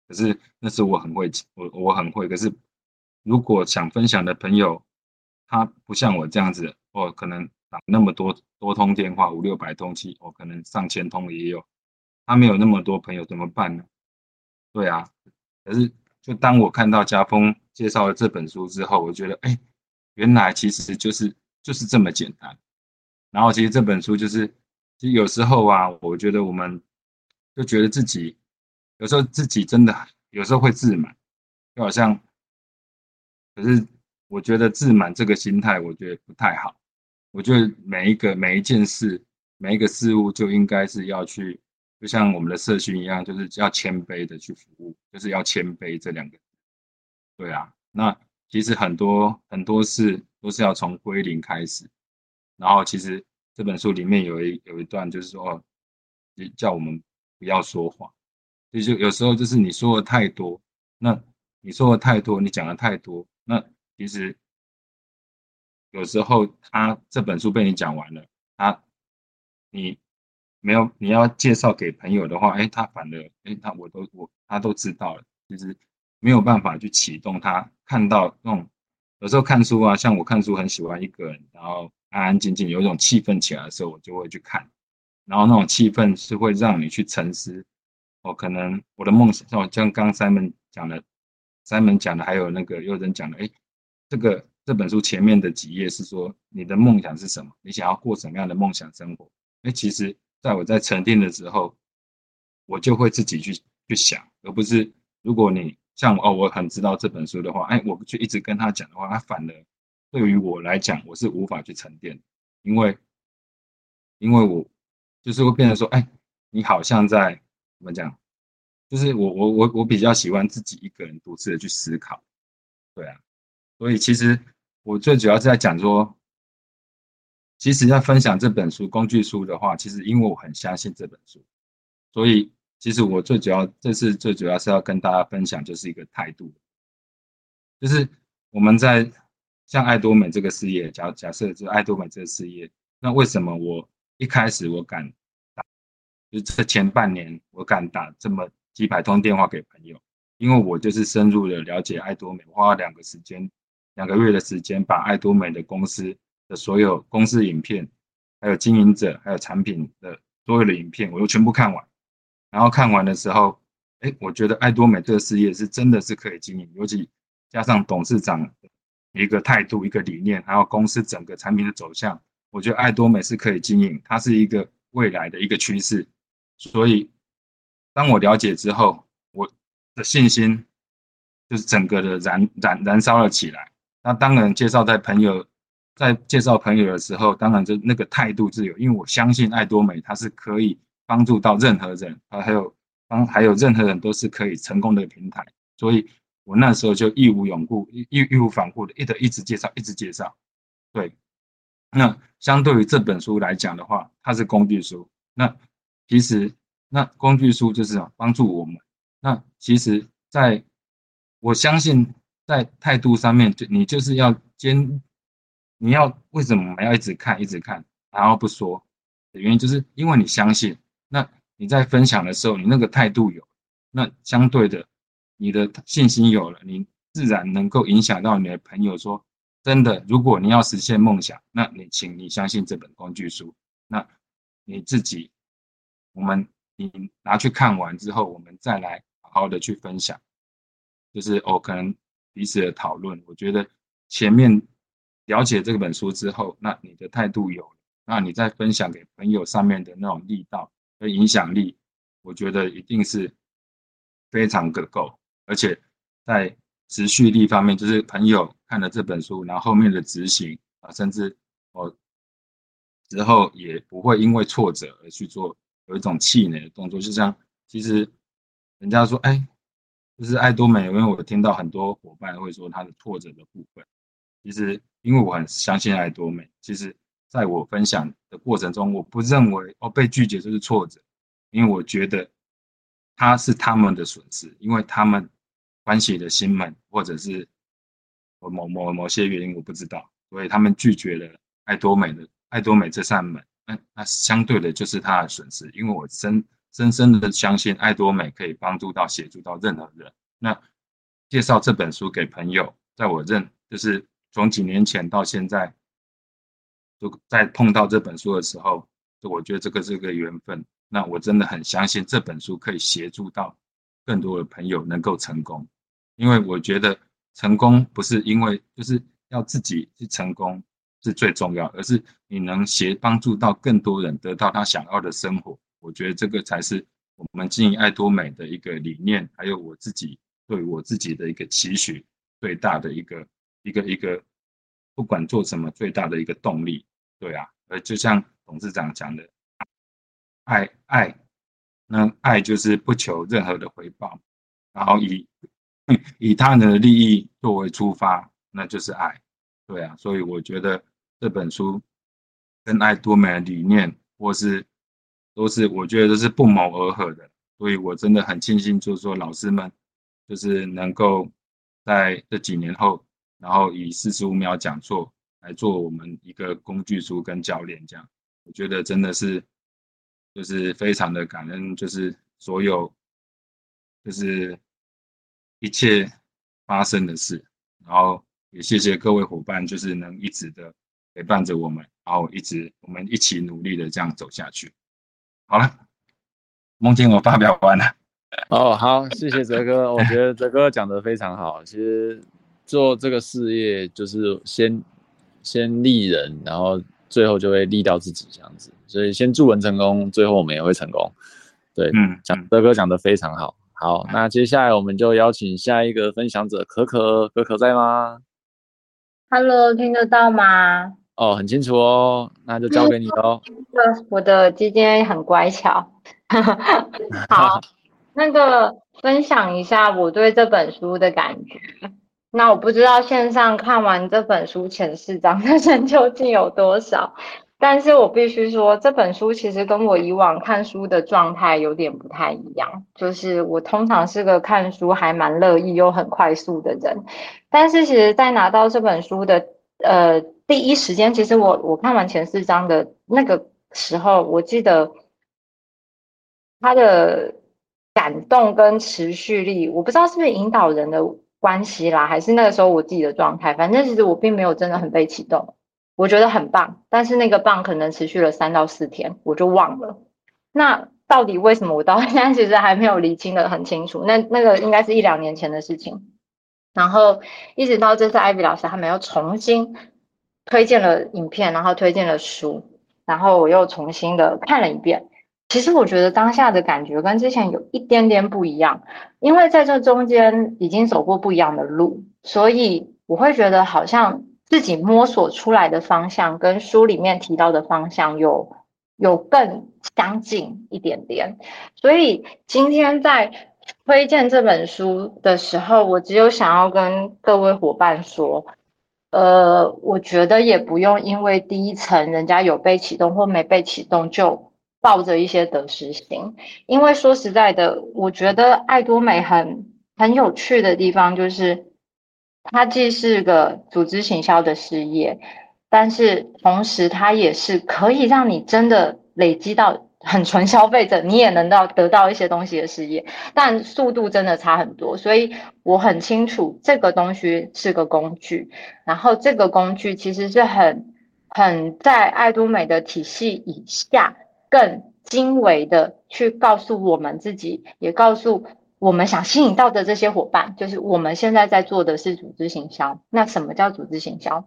可是那时我很会，我我很会。可是如果想分享的朋友，他不像我这样子，我可能打那么多多通电话，五六百通气，我可能上千通也有。他没有那么多朋友怎么办呢？对啊。可是就当我看到家峰介绍了这本书之后，我觉得，哎，原来其实就是就是这么简单。然后其实这本书就是，其实有时候啊，我觉得我们就觉得自己。有时候自己真的有时候会自满，就好像，可是我觉得自满这个心态，我觉得不太好。我觉得每一个每一件事，每一个事物就应该是要去，就像我们的社群一样，就是要谦卑的去服务，就是要谦卑这两个。对啊，那其实很多很多事都是要从归零开始，然后其实这本书里面有一有一段就是说，哦，叫我们不要说谎，就是有时候就是你说的太多，那你说的太多，你讲的太多，那其实有时候他这本书被你讲完了，他你没有你要介绍给朋友的话，哎，他反而哎他我都我他都知道了，其实没有办法去启动他看到那种。有时候看书啊，像我看书很喜欢一个人，然后安安静静，有一种气氛起来的时候，我就会去看。然后那种气氛是会让你去沉思。哦，可能我的梦想，像像刚刚 Simon 讲的，Simon 讲的，还有那个有人讲的，哎，这个这本书前面的几页是说你的梦想是什么？你想要过什么样的梦想生活？哎，其实在我在沉淀的时候，我就会自己去去想，而不是如果你。像哦，我很知道这本书的话，哎，我就一直跟他讲的话，他反而对于我来讲，我是无法去沉淀，因为，因为我就是会变成说，哎，你好像在怎么讲，就是我我我我比较喜欢自己一个人独自的去思考，对啊，所以其实我最主要是在讲说，其实要分享这本书工具书的话，其实因为我很相信这本书，所以。其实我最主要，这次最主要是要跟大家分享，就是一个态度，就是我们在像爱多美这个事业，假假设就爱多美这个事业，那为什么我一开始我敢打，就是这前半年我敢打这么几百通电话给朋友，因为我就是深入的了解爱多美，花了两个时间，两个月的时间，把爱多美的公司的所有公司影片，还有经营者，还有产品的所有的影片，我都全部看完。然后看完的时候，哎，我觉得爱多美这个事业是真的是可以经营，尤其加上董事长一个态度、一个理念，还有公司整个产品的走向，我觉得爱多美是可以经营，它是一个未来的一个趋势。所以，当我了解之后，我的信心就是整个的燃燃燃烧了起来。那当然，介绍在朋友在介绍朋友的时候，当然就那个态度自有，因为我相信爱多美它是可以。帮助到任何人啊，还有帮还有任何人都是可以成功的平台，所以我那时候就义无永顾、义义无反顾的一直一直介绍，一直介绍。对，那相对于这本书来讲的话，它是工具书。那其实那工具书就是帮助我们。那其实在我相信在态度上面，就你就是要坚，你要为什么我们要一直看一直看，然后不说的原因，就是因为你相信。那你在分享的时候，你那个态度有，那相对的，你的信心有了，你自然能够影响到你的朋友。说真的，如果你要实现梦想，那你请你相信这本工具书。那你自己，我们你拿去看完之后，我们再来好好的去分享，就是哦，可能彼此的讨论。我觉得前面了解这本书之后，那你的态度有了，那你在分享给朋友上面的那种力道。和影响力，我觉得一定是非常的够，而且在持续力方面，就是朋友看了这本书，然后后面的执行啊，甚至我之后也不会因为挫折而去做有一种气馁的动作。就像其实人家说，哎，就是爱多美，因为我听到很多伙伴会说他的挫折的部分，其实因为我很相信爱多美，其实。在我分享的过程中，我不认为哦被拒绝就是挫折，因为我觉得他是他们的损失，因为他们关系的心门，或者是某某某某些原因我不知道，所以他们拒绝了爱多美的爱多美这扇门。那那相对的就是他的损失，因为我深深深的相信爱多美可以帮助到协助到任何人。那介绍这本书给朋友，在我认就是从几年前到现在。就在碰到这本书的时候，就我觉得这个是个缘分。那我真的很相信这本书可以协助到更多的朋友能够成功，因为我觉得成功不是因为就是要自己去成功是最重要，而是你能协帮助到更多人得到他想要的生活。我觉得这个才是我们经营爱多美的一个理念，还有我自己对我自己的一个期许最大的一个一个一个，不管做什么最大的一个动力。对啊，而，就像董事长讲的，爱爱，那爱就是不求任何的回报，然后以以他人的利益作为出发，那就是爱。对啊，所以我觉得这本书跟爱多美的理念，或是都是我觉得都是不谋而合的。所以我真的很庆幸，就是说老师们就是能够在这几年后，然后以四十五秒讲座来做我们一个工具书跟教练，这样我觉得真的是就是非常的感恩，就是所有就是一切发生的事，然后也谢谢各位伙伴，就是能一直的陪伴着我们，然后一直我们一起努力的这样走下去。好了。梦境，我发表完了。哦，好，谢谢哲哥，我觉得哲哥讲的非常好。其实做这个事业就是先先利人，然后最后就会利到自己这样子。所以先助人成功，最后我们也会成功。对，嗯，讲德哥讲得非常好。好，那接下来我们就邀请下一个分享者可可，可可在吗？Hello，听得到吗？哦，很清楚哦，那就交给你喽。我的鸡鸡很乖巧。好，那个分享一下我对这本书的感觉。那我不知道线上看完这本书前四章的人究竟有多少，但是我必须说，这本书其实跟我以往看书的状态有点不太一样。就是我通常是个看书还蛮乐意又很快速的人，但是其实，在拿到这本书的呃第一时间，其实我我看完前四章的那个时候，我记得。他的感动跟持续力，我不知道是不是引导人的关系啦，还是那个时候我自己的状态。反正其实我并没有真的很被启动，我觉得很棒，但是那个棒可能持续了三到四天，我就忘了。那到底为什么我到现在其实还没有理清的很清楚？那那个应该是一两年前的事情。然后一直到这次艾比老师他们又重新推荐了影片，然后推荐了书，然后我又重新的看了一遍。其实我觉得当下的感觉跟之前有一点点不一样，因为在这中间已经走过不一样的路，所以我会觉得好像自己摸索出来的方向跟书里面提到的方向有有更相近一点点。所以今天在推荐这本书的时候，我只有想要跟各位伙伴说，呃，我觉得也不用因为第一层人家有被启动或没被启动就。抱着一些得失心，因为说实在的，我觉得爱多美很很有趣的地方就是，它既是个组织行销的事业，但是同时它也是可以让你真的累积到很纯消费者，你也能到得到一些东西的事业，但速度真的差很多。所以我很清楚这个东西是个工具，然后这个工具其实是很很在爱多美的体系以下。更精微的去告诉我们自己，也告诉我们想吸引到的这些伙伴，就是我们现在在做的是组织行销。那什么叫组织行销？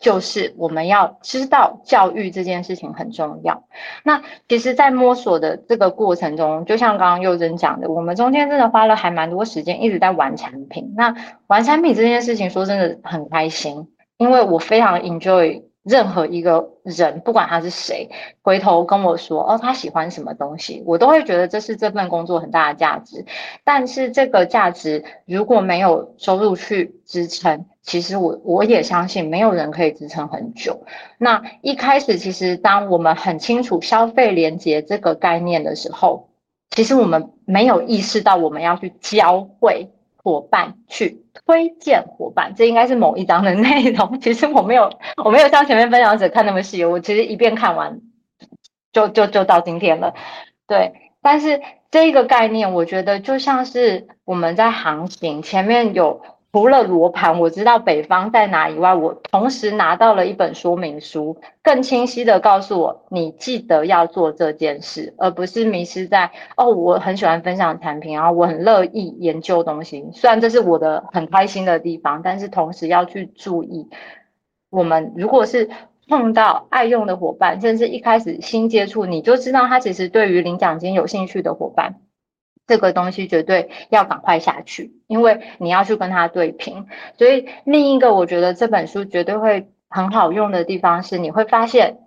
就是我们要知道教育这件事情很重要。那其实，在摸索的这个过程中，就像刚刚佑真讲的，我们中间真的花了还蛮多时间一直在玩产品。那玩产品这件事情，说真的很开心，因为我非常 enjoy。任何一个人，不管他是谁，回头跟我说哦，他喜欢什么东西，我都会觉得这是这份工作很大的价值。但是这个价值如果没有收入去支撑，其实我我也相信没有人可以支撑很久。那一开始，其实当我们很清楚消费连接这个概念的时候，其实我们没有意识到我们要去教会。伙伴去推荐伙伴，这应该是某一章的内容。其实我没有，我没有像前面分享者看那么细。我其实一遍看完，就就就到今天了。对，但是这个概念，我觉得就像是我们在航行，前面有。除了罗盘，我知道北方在哪以外，我同时拿到了一本说明书，更清晰的告诉我，你记得要做这件事，而不是迷失在哦，我很喜欢分享产品，然后我很乐意研究东西，虽然这是我的很开心的地方，但是同时要去注意，我们如果是碰到爱用的伙伴，甚至一开始新接触，你就知道他其实对于领奖金有兴趣的伙伴。这个东西绝对要赶快下去，因为你要去跟他对拼。所以另一个我觉得这本书绝对会很好用的地方是，你会发现，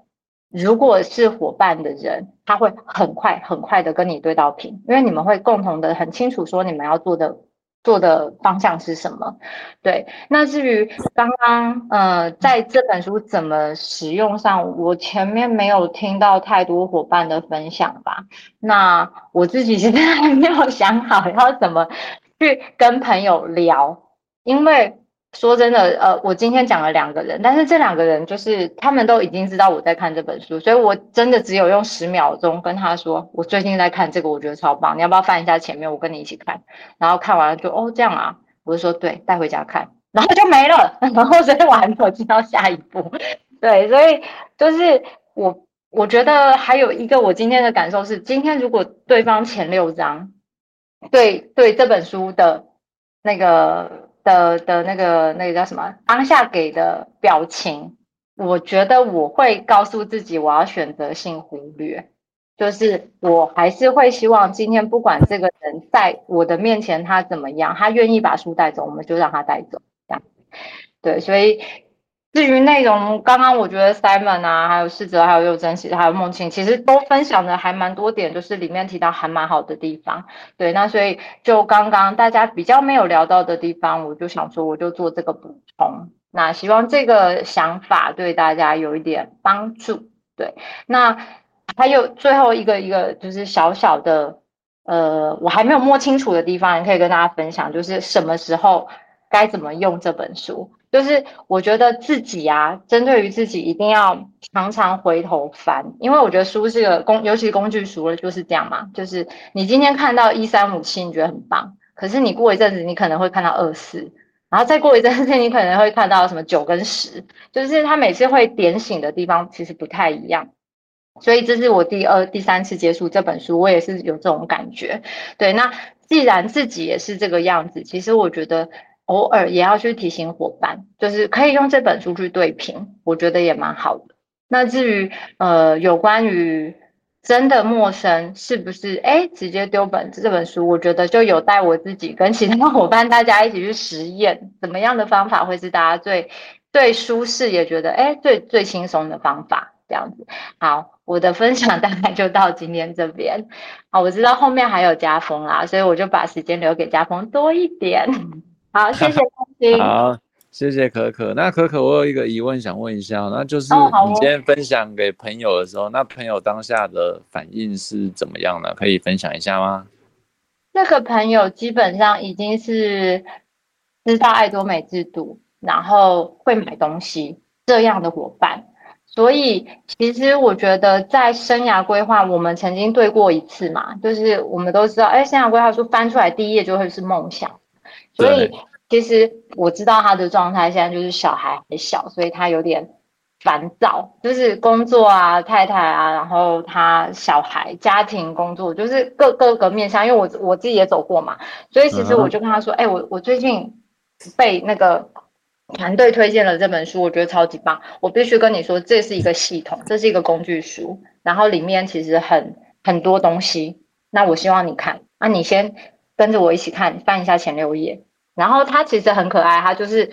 如果是伙伴的人，他会很快很快的跟你对到频，因为你们会共同的很清楚说你们要做的做的方向是什么？对，那至于刚刚呃，在这本书怎么使用上，我前面没有听到太多伙伴的分享吧？那我自己现在还 没有想好要怎么去跟朋友聊，因为。说真的，呃，我今天讲了两个人，但是这两个人就是他们都已经知道我在看这本书，所以我真的只有用十秒钟跟他说，我最近在看这个，我觉得超棒，你要不要翻一下前面，我跟你一起看。然后看完了就哦这样啊，我就说对，带回家看，然后就没了，然后所以我还没有进到下一步。对，所以就是我我觉得还有一个我今天的感受是，今天如果对方前六章对对这本书的那个。的的那个那个叫什么？当下给的表情，我觉得我会告诉自己，我要选择性忽略，就是我还是会希望今天不管这个人在我的面前他怎么样，他愿意把书带走，我们就让他带走，这样。对，所以。至于内容，刚刚我觉得 Simon 啊，还有世哲，还有又真，其实还有梦清，其实都分享的还蛮多点，就是里面提到还蛮好的地方。对，那所以就刚刚大家比较没有聊到的地方，我就想说，我就做这个补充。那希望这个想法对大家有一点帮助。对，那还有最后一个一个就是小小的，呃，我还没有摸清楚的地方，也可以跟大家分享，就是什么时候该怎么用这本书。就是我觉得自己啊，针对于自己一定要常常回头翻，因为我觉得书是个工，尤其工具书了就是这样嘛。就是你今天看到一三五七，你觉得很棒，可是你过一阵子，你可能会看到二四，然后再过一阵子，你可能会看到什么九跟十，就是它每次会点醒的地方其实不太一样。所以这是我第二、第三次接触这本书，我也是有这种感觉。对，那既然自己也是这个样子，其实我觉得。偶尔也要去提醒伙伴，就是可以用这本书去对评，我觉得也蛮好的。那至于呃有关于真的陌生是不是哎直接丢本这本书，我觉得就有待我自己跟其他伙伴大家一起去实验，怎么样的方法会是大家最最舒适也觉得哎最最轻松的方法这样子。好，我的分享大概就到今天这边。好，我知道后面还有家风啦，所以我就把时间留给家风多一点。好，谢谢谢谢可可。那可可，我有一个疑问想问一下，那就是你今天分享给朋友的时候，哦、那朋友当下的反应是怎么样呢？可以分享一下吗？那个朋友基本上已经是知道爱多美制度，然后会买东西这样的伙伴。所以，其实我觉得在生涯规划，我们曾经对过一次嘛，就是我们都知道，哎，生涯规划书翻出来第一页就会是梦想。所以其实我知道他的状态现在就是小孩还小，所以他有点烦躁，就是工作啊、太太啊，然后他小孩、家庭、工作，就是各各个面向。因为我我自己也走过嘛，所以其实我就跟他说：“哎、嗯，我我最近被那个团队推荐了这本书，我觉得超级棒。我必须跟你说，这是一个系统，这是一个工具书，然后里面其实很很多东西。那我希望你看，那、啊、你先。”跟着我一起看，翻一下前六页。然后他其实很可爱，他就是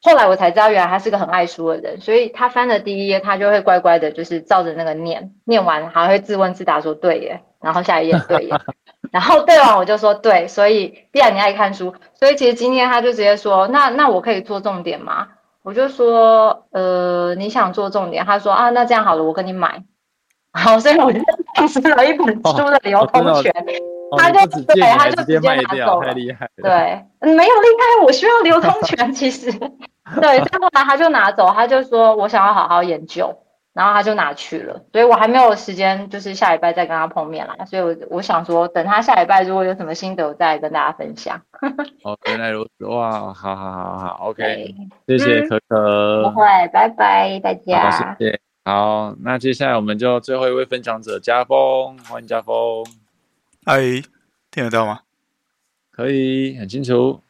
后来我才知道，原来他是个很爱书的人。所以他翻的第一页，他就会乖乖的，就是照着那个念，念完还会自问自答说对耶。然后下一页对耶，然后对完我就说对。所以既然你爱看书，所以其实今天他就直接说，那那我可以做重点吗？我就说呃，你想做重点？他说啊，那这样好了，我跟你买。好，所以我就丧失了一本书的流通权。哦哦他就对，他就直接拿走了。太厉害了。对，没有厉害，我需要流通权。其实，对，后来他就拿走，他就说我想要好好研究，然后他就拿去了。所以我还没有时间，就是下礼拜再跟他碰面啦。所以我我想说，等他下礼拜如果有什么心得，我再跟大家分享。哦，原来如此哇！好好好好，OK，谢谢可可。嗯，不会，拜拜大家。谢谢。好，那接下来我们就最后一位分享者家风，欢迎家风。嗨，听得到吗？可以，很清楚。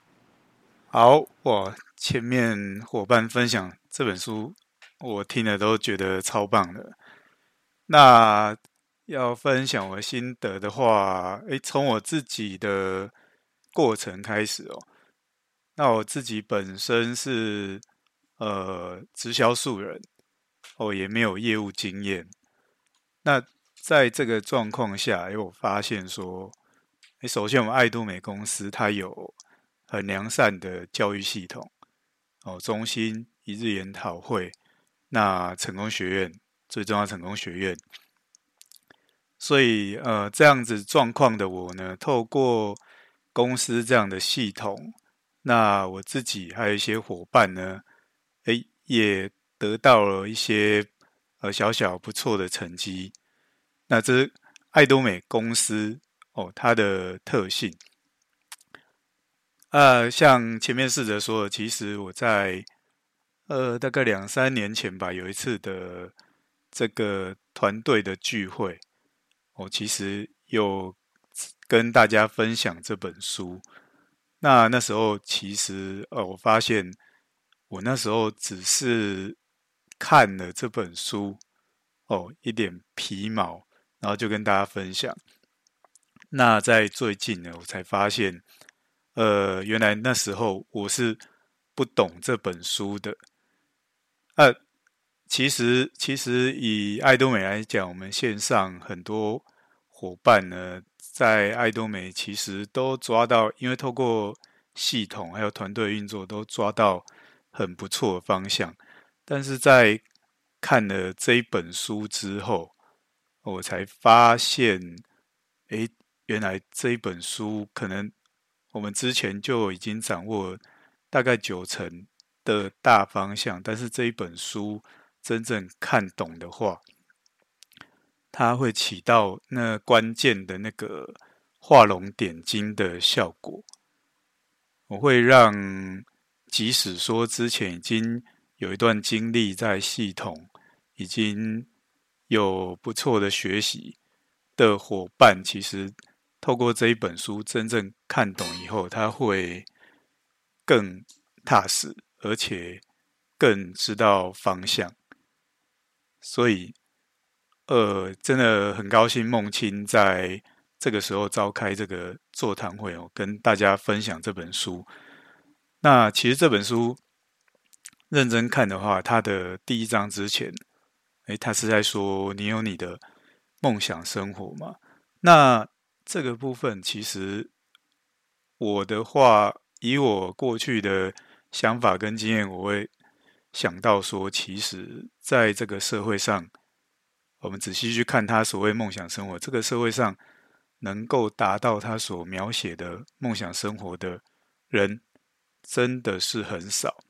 好，我前面伙伴分享这本书，我听了都觉得超棒的。那要分享我心得的话，诶，从我自己的过程开始哦。那我自己本身是呃直销素人，哦，也没有业务经验。那在这个状况下，因为我发现说，首先我们爱多美公司它有很良善的教育系统哦，中心一日研讨会，那成功学院最重要，成功学院。所以呃，这样子状况的我呢，透过公司这样的系统，那我自己还有一些伙伴呢，诶，也得到了一些呃小小不错的成绩。那这是艾多美公司哦，它的特性。呃，像前面试着说的，其实我在呃大概两三年前吧，有一次的这个团队的聚会，我、其实有跟大家分享这本书。那那时候其实呃，我发现我那时候只是看了这本书哦，一点皮毛，然后就跟大家分享。那在最近呢，我才发现。呃，原来那时候我是不懂这本书的。呃，其实其实以爱多美来讲，我们线上很多伙伴呢，在爱多美其实都抓到，因为透过系统还有团队运作，都抓到很不错的方向。但是在看了这一本书之后，我才发现，诶，原来这一本书可能。我们之前就已经掌握大概九成的大方向，但是这一本书真正看懂的话，它会起到那关键的那个画龙点睛的效果。我会让即使说之前已经有一段经历在系统，已经有不错的学习的伙伴，其实。透过这一本书真正看懂以后，他会更踏实，而且更知道方向。所以，呃，真的很高兴梦清在这个时候召开这个座谈会哦，跟大家分享这本书。那其实这本书认真看的话，它的第一章之前，诶，他是在说你有你的梦想生活嘛？那这个部分其实，我的话，以我过去的想法跟经验，我会想到说，其实在这个社会上，我们仔细去看他所谓梦想生活，这个社会上能够达到他所描写的梦想生活的人，真的是很少。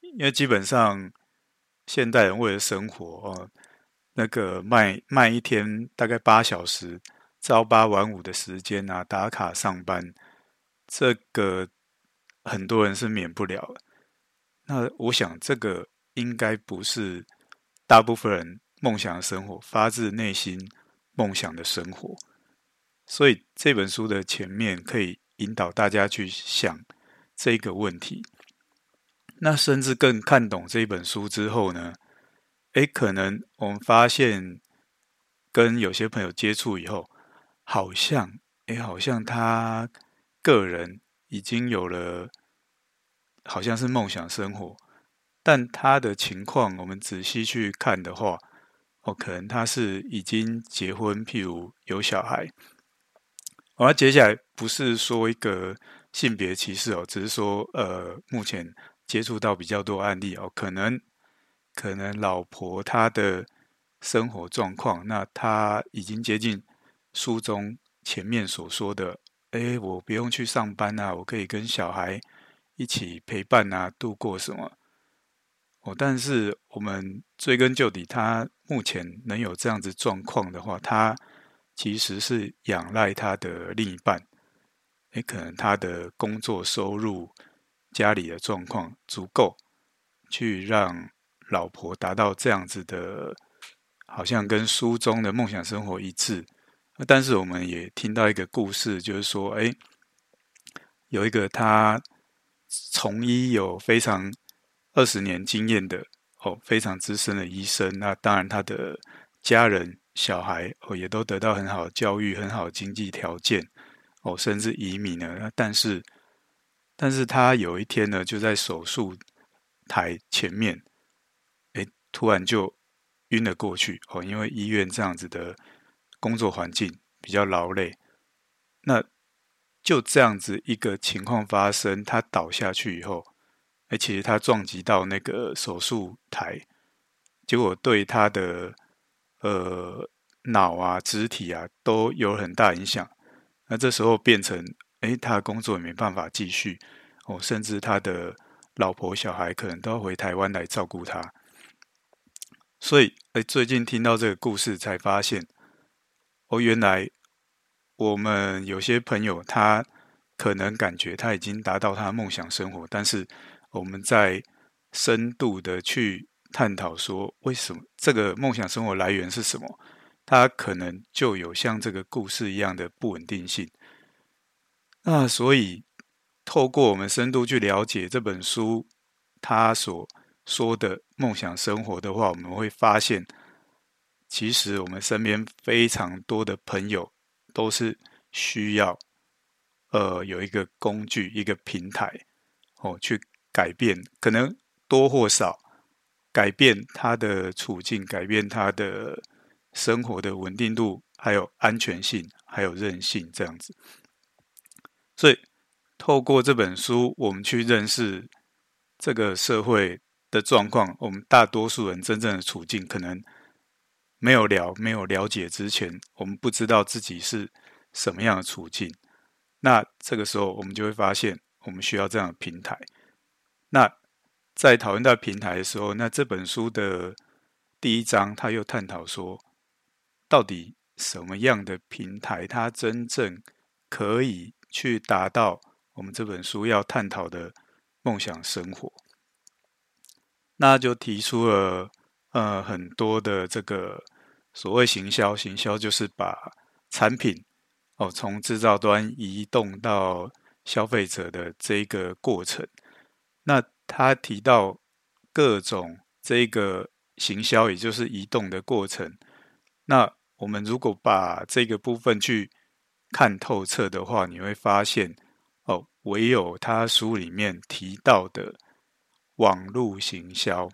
因为基本上，现代人为了生活哦，那个卖卖一天大概八小时。朝八晚五的时间啊，打卡上班，这个很多人是免不了。那我想，这个应该不是大部分人梦想的生活，发自内心梦想的生活。所以这本书的前面可以引导大家去想这个问题。那甚至更看懂这本书之后呢，诶，可能我们发现跟有些朋友接触以后。好像，哎，好像他个人已经有了，好像是梦想生活，但他的情况，我们仔细去看的话，哦，可能他是已经结婚，譬如有小孩。我要接下来不是说一个性别歧视哦，只是说，呃，目前接触到比较多案例哦，可能可能老婆她的生活状况，那他已经接近。书中前面所说的，哎，我不用去上班啊，我可以跟小孩一起陪伴啊，度过什么？哦，但是我们追根究底，他目前能有这样子状况的话，他其实是仰赖他的另一半，哎，可能他的工作收入、家里的状况足够，去让老婆达到这样子的，好像跟书中的梦想生活一致。但是我们也听到一个故事，就是说，哎，有一个他从医有非常二十年经验的哦，非常资深的医生。那当然，他的家人、小孩哦，也都得到很好的教育、很好的经济条件哦，甚至移民了。但是，但是他有一天呢，就在手术台前面，哎，突然就晕了过去哦，因为医院这样子的。工作环境比较劳累，那就这样子一个情况发生，他倒下去以后，而且他撞击到那个手术台，结果对他的呃脑啊、肢体啊都有很大影响。那这时候变成，哎，他的工作也没办法继续哦，甚至他的老婆、小孩可能都要回台湾来照顾他。所以，哎，最近听到这个故事，才发现，哦，原来我们有些朋友，他可能感觉他已经达到他的梦想生活，但是我们在深度的去探讨说，为什么这个梦想生活来源是什么？他可能就有像这个故事一样的不稳定性。那所以，透过我们深度去了解这本书，他所说的梦想生活的话，我们会发现，其实我们身边非常多的朋友都是需要，呃，有一个工具、一个平台，哦，去改变，可能多或少改变他的处境，改变他的生活的稳定度，还有安全性，还有韧性，这样子。所以，透过这本书，我们去认识这个社会。的状况，我们大多数人真正的处境可能没有了，没有了解之前，我们不知道自己是什么样的处境。那这个时候，我们就会发现，我们需要这样的平台。那在讨论到平台的时候，那这本书的第一章，他又探讨说，到底什么样的平台，它真正可以去达到我们这本书要探讨的梦想生活。那就提出了呃很多的这个所谓行销，行销就是把产品哦从制造端移动到消费者的这个过程。那他提到各种这个行销，也就是移动的过程。那我们如果把这个部分去看透彻的话，你会发现哦，唯有他书里面提到的。网络行销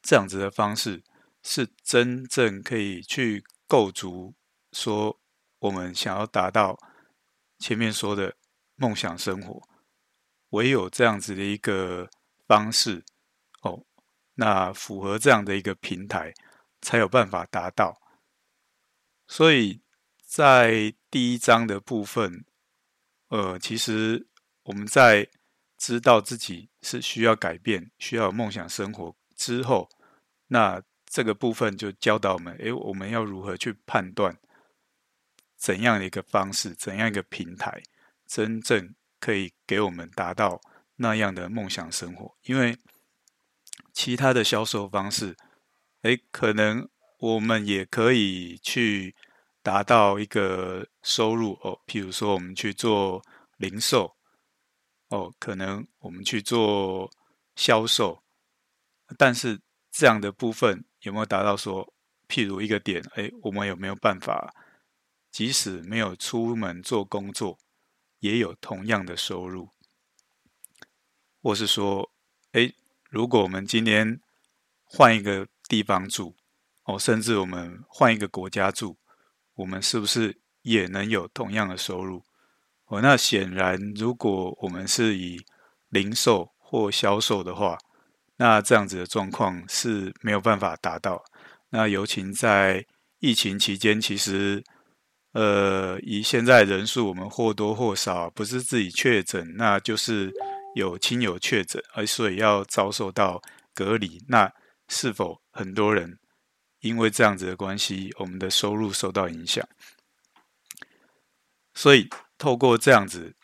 这样子的方式，是真正可以去构筑说我们想要达到前面说的梦想生活。唯有这样子的一个方式，哦，那符合这样的一个平台，才有办法达到。所以在第一章的部分，呃，其实我们在。知道自己是需要改变、需要梦想生活之后，那这个部分就教导我们：诶，我们要如何去判断怎样的一个方式、怎样一个平台，真正可以给我们达到那样的梦想生活？因为其他的销售方式，诶，可能我们也可以去达到一个收入哦，譬如说我们去做零售。哦，可能我们去做销售，但是这样的部分有没有达到说，譬如一个点，哎，我们有没有办法，即使没有出门做工作，也有同样的收入？或是说，哎，如果我们今天换一个地方住，哦，甚至我们换一个国家住，我们是不是也能有同样的收入？哦，那显然，如果我们是以零售或销售的话，那这样子的状况是没有办法达到。那尤其在疫情期间，其实，呃，以现在人数，我们或多或少不是自己确诊，那就是有亲友确诊，而所以要遭受到隔离。那是否很多人因为这样子的关系，我们的收入受到影响？所以。透过这样子，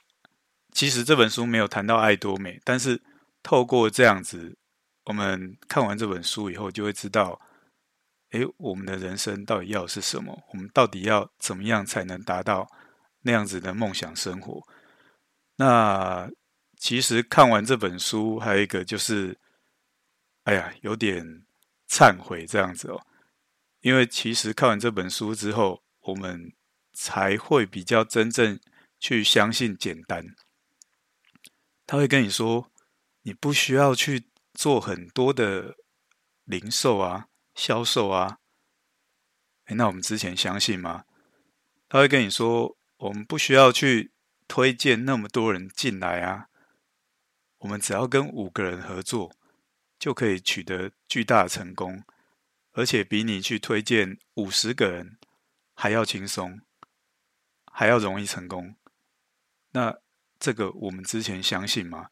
其实这本书没有谈到爱多美，但是透过这样子，我们看完这本书以后，就会知道，哎，我们的人生到底要是什么？我们到底要怎么样才能达到那样子的梦想生活？那其实看完这本书，还有一个就是，哎呀，有点忏悔这样子哦，因为其实看完这本书之后，我们才会比较真正。去相信简单，他会跟你说，你不需要去做很多的零售啊、销售啊。诶，那我们之前相信吗？他会跟你说，我们不需要去推荐那么多人进来啊，我们只要跟五个人合作，就可以取得巨大的成功，而且比你去推荐五十个人还要轻松，还要容易成功。那这个我们之前相信吗？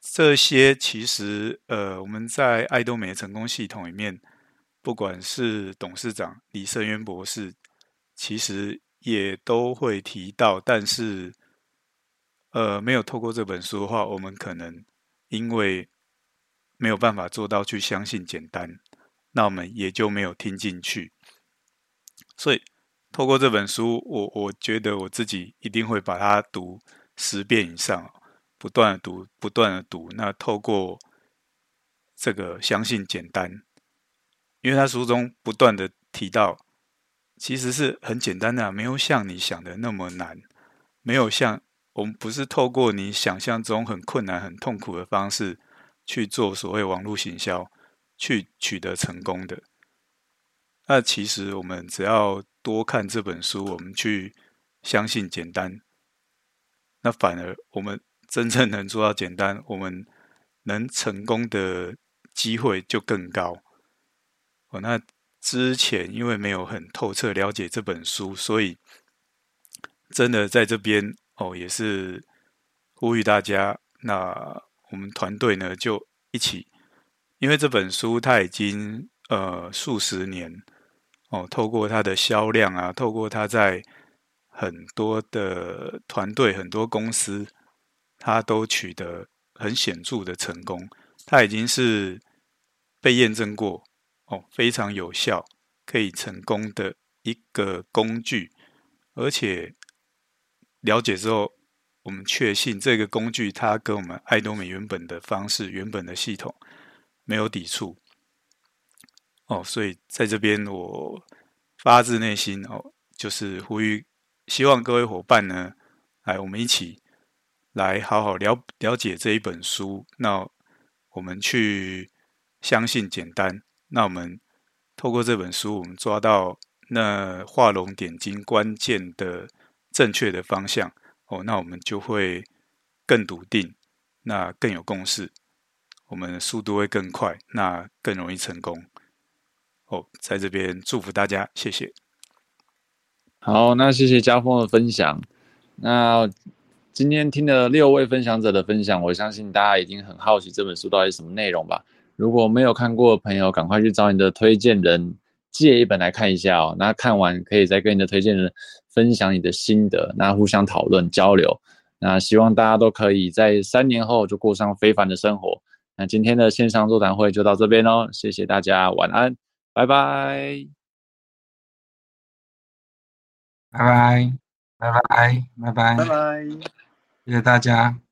这些其实，呃，我们在爱多美的成功系统里面，不管是董事长李胜渊博士，其实也都会提到。但是，呃，没有透过这本书的话，我们可能因为没有办法做到去相信简单，那我们也就没有听进去。所以，透过这本书，我我觉得我自己一定会把它读十遍以上。不断的读，不断的读。那透过这个相信简单，因为他书中不断的提到，其实是很简单的，没有像你想的那么难，没有像我们不是透过你想象中很困难、很痛苦的方式去做所谓网络行销，去取得成功的。那其实我们只要多看这本书，我们去相信简单，那反而我们。真正能做到简单，我们能成功的机会就更高。哦，那之前因为没有很透彻了解这本书，所以真的在这边哦，也是呼吁大家。那我们团队呢，就一起，因为这本书它已经呃数十年哦，透过它的销量啊，透过它在很多的团队、很多公司。它都取得很显著的成功，它已经是被验证过哦，非常有效，可以成功的一个工具。而且了解之后，我们确信这个工具它跟我们爱多美原本的方式、原本的系统没有抵触哦。所以在这边，我发自内心哦，就是呼吁，希望各位伙伴呢，来我们一起。来好好了了解这一本书，那我们去相信简单。那我们透过这本书，我们抓到那画龙点睛关键的正确的方向哦，那我们就会更笃定，那更有共识，我们的速度会更快，那更容易成功。哦，在这边祝福大家，谢谢。好，那谢谢家峰的分享。那。今天听了六位分享者的分享，我相信大家已经很好奇这本书到底是什么内容吧？如果没有看过的朋友，赶快去找你的推荐人借一本来看一下哦。那看完可以再跟你的推荐人分享你的心得，那互相讨论交流。那希望大家都可以在三年后就过上非凡的生活。那今天的线上座谈会就到这边喽，谢谢大家，晚安，拜拜，拜拜，拜拜，拜拜，拜拜。谢谢大家。